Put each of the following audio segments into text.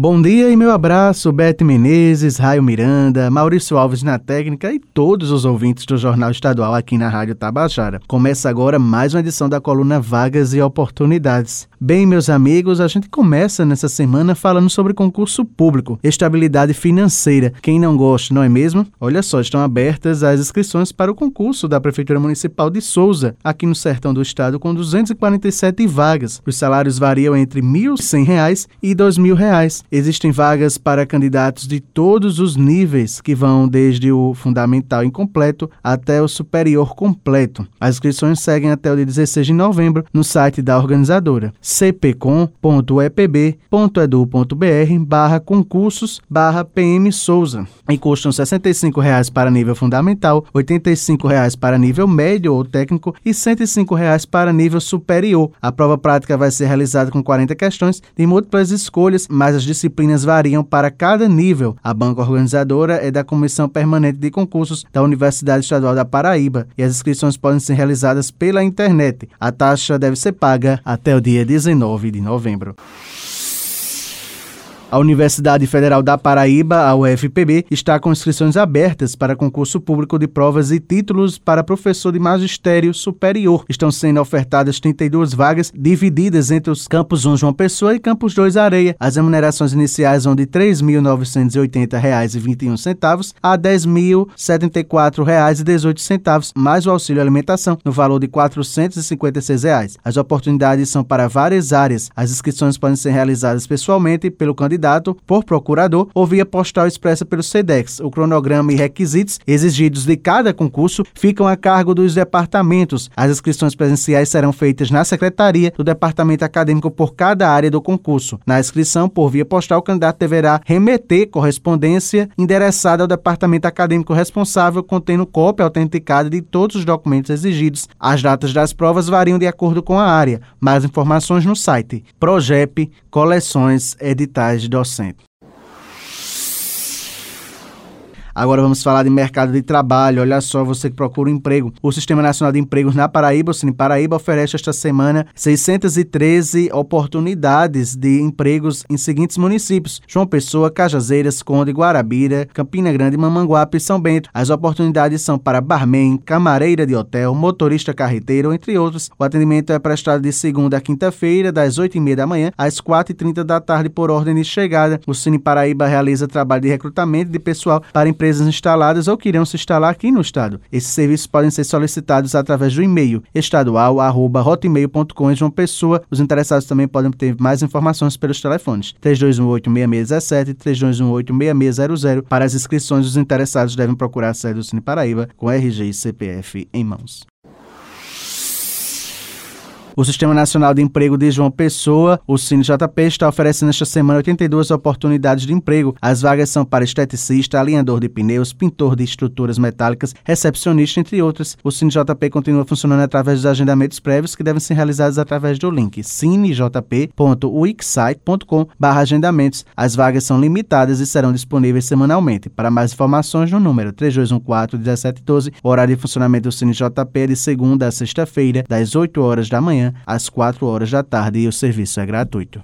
Bom dia e meu abraço, Bete Menezes, Raio Miranda, Maurício Alves na técnica e todos os ouvintes do Jornal Estadual aqui na Rádio Tabajara. Começa agora mais uma edição da coluna Vagas e Oportunidades. Bem, meus amigos, a gente começa nessa semana falando sobre concurso público, estabilidade financeira. Quem não gosta, não é mesmo? Olha só, estão abertas as inscrições para o concurso da Prefeitura Municipal de Souza, aqui no sertão do estado, com 247 vagas. Os salários variam entre R$ 1.100 e R$ 2.000. Existem vagas para candidatos de todos os níveis, que vão desde o fundamental incompleto até o superior completo. As inscrições seguem até o dia 16 de novembro no site da organizadora cpcom.epb.edu.br barra concursos barra PM Souza e custam R$ 65,00 para nível fundamental, R$ 85,00 para nível médio ou técnico e R$ 105,00 para nível superior. A prova prática vai ser realizada com 40 questões de múltiplas escolhas, mas as disciplinas variam para cada nível. A banca organizadora é da Comissão Permanente de Concursos da Universidade Estadual da Paraíba e as inscrições podem ser realizadas pela internet. A taxa deve ser paga até o dia 19 de novembro. A Universidade Federal da Paraíba, a UFPB, está com inscrições abertas para concurso público de provas e títulos para professor de magistério superior. Estão sendo ofertadas 32 vagas divididas entre os campos 1 João Pessoa e campus 2 Areia. As remunerações iniciais vão de R$ 3.980,21 a R$ 10.074,18, mais o auxílio alimentação, no valor de 456 reais. As oportunidades são para várias áreas. As inscrições podem ser realizadas pessoalmente pelo candidato candidato por procurador ou via postal expressa pelo SEDEX. O cronograma e requisitos exigidos de cada concurso ficam a cargo dos departamentos. As inscrições presenciais serão feitas na secretaria do departamento acadêmico por cada área do concurso. Na inscrição por via postal, o candidato deverá remeter correspondência endereçada ao departamento acadêmico responsável, contendo cópia autenticada de todos os documentos exigidos. As datas das provas variam de acordo com a área. Mais informações no site Progep Coleções Editais docente. Agora vamos falar de mercado de trabalho. Olha só, você que procura um emprego. O Sistema Nacional de Empregos na Paraíba, o Cine Paraíba, oferece esta semana 613 oportunidades de empregos em seguintes municípios: João Pessoa, Cajazeiras, Conde, Guarabira, Campina Grande, Mamanguape e São Bento. As oportunidades são para barman, camareira de hotel, motorista carreteiro, entre outros. O atendimento é prestado de segunda a quinta-feira, das 8h30 da manhã às 4h30 da tarde, por ordem de chegada. O Cine Paraíba realiza trabalho de recrutamento de pessoal para empresas empresas instaladas ou que irão se instalar aqui no estado. Esses serviços podem ser solicitados através do e-mail estadual@hotmail.com João Pessoa. Os interessados também podem ter mais informações pelos telefones 3218-6617 e 3218-6600. Para as inscrições, os interessados devem procurar a sede do Cine Paraíba com RG e CPF em mãos. O Sistema Nacional de Emprego de João Pessoa, o CineJP, está oferecendo esta semana 82 oportunidades de emprego. As vagas são para esteticista, alinhador de pneus, pintor de estruturas metálicas, recepcionista, entre outras. O CineJP continua funcionando através dos agendamentos prévios que devem ser realizados através do link cinejp.wixsite.com agendamentos. As vagas são limitadas e serão disponíveis semanalmente. Para mais informações, no número 3214-1712, o horário de funcionamento do CineJP é de segunda a sexta-feira, das 8 horas da manhã às 4 horas da tarde e o serviço é gratuito.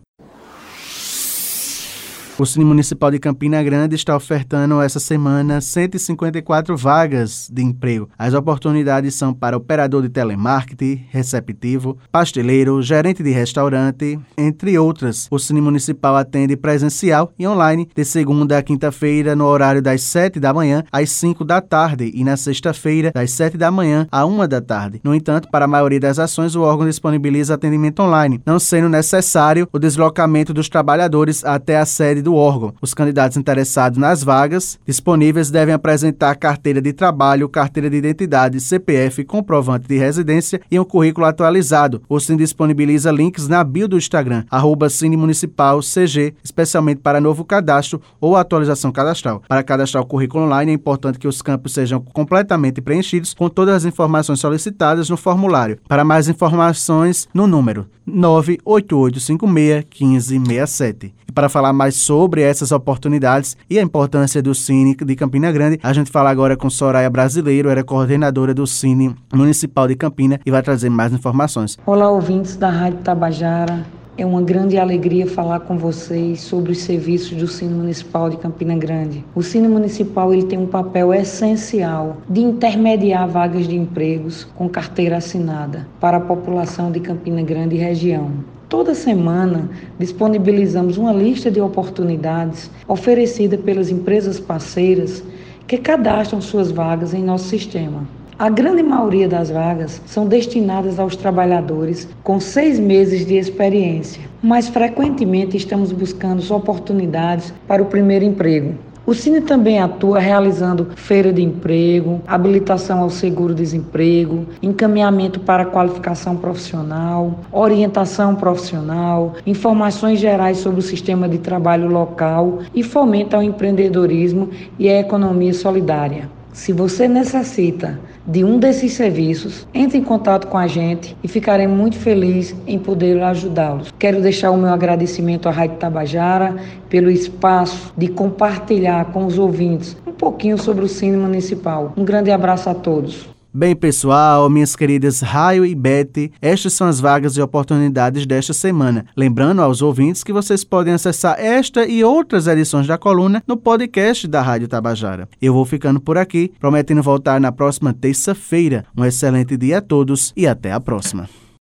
O Cine Municipal de Campina Grande está ofertando essa semana 154 vagas de emprego. As oportunidades são para operador de telemarketing, receptivo, pasteleiro, gerente de restaurante, entre outras. O Cine Municipal atende presencial e online de segunda a quinta-feira no horário das 7 da manhã às 5 da tarde e na sexta-feira das 7 da manhã à 1 da tarde. No entanto, para a maioria das ações, o órgão disponibiliza atendimento online, não sendo necessário o deslocamento dos trabalhadores até a sede do órgão. Os candidatos interessados nas vagas disponíveis devem apresentar carteira de trabalho, carteira de identidade, CPF, comprovante de residência e um currículo atualizado. O Cine disponibiliza links na bio do Instagram, arroba Cine Municipal CG, especialmente para novo cadastro ou atualização cadastral. Para cadastrar o currículo online, é importante que os campos sejam completamente preenchidos com todas as informações solicitadas no formulário. Para mais informações, no número 988561567. E para falar mais sobre essas oportunidades e a importância do Cine de Campina Grande, a gente fala agora com Soraya Brasileiro, era coordenadora do Cine Municipal de Campina e vai trazer mais informações. Olá, ouvintes da Rádio Tabajara. É uma grande alegria falar com vocês sobre os serviços do Cine Municipal de Campina Grande. O Cine Municipal ele tem um papel essencial de intermediar vagas de empregos com carteira assinada para a população de Campina Grande e região. Toda semana disponibilizamos uma lista de oportunidades oferecida pelas empresas parceiras que cadastram suas vagas em nosso sistema. A grande maioria das vagas são destinadas aos trabalhadores com seis meses de experiência, mas frequentemente estamos buscando oportunidades para o primeiro emprego. O Cine também atua realizando feira de emprego, habilitação ao seguro-desemprego, encaminhamento para qualificação profissional, orientação profissional, informações gerais sobre o sistema de trabalho local e fomenta o empreendedorismo e a economia solidária. Se você necessita de um desses serviços, entre em contato com a gente e ficarei muito feliz em poder ajudá-los. Quero deixar o meu agradecimento à Rádio Tabajara pelo espaço de compartilhar com os ouvintes um pouquinho sobre o Cine Municipal. Um grande abraço a todos. Bem, pessoal, minhas queridas Raio e Betty, estas são as vagas e oportunidades desta semana. Lembrando aos ouvintes que vocês podem acessar esta e outras edições da coluna no podcast da Rádio Tabajara. Eu vou ficando por aqui, prometendo voltar na próxima terça-feira. Um excelente dia a todos e até a próxima.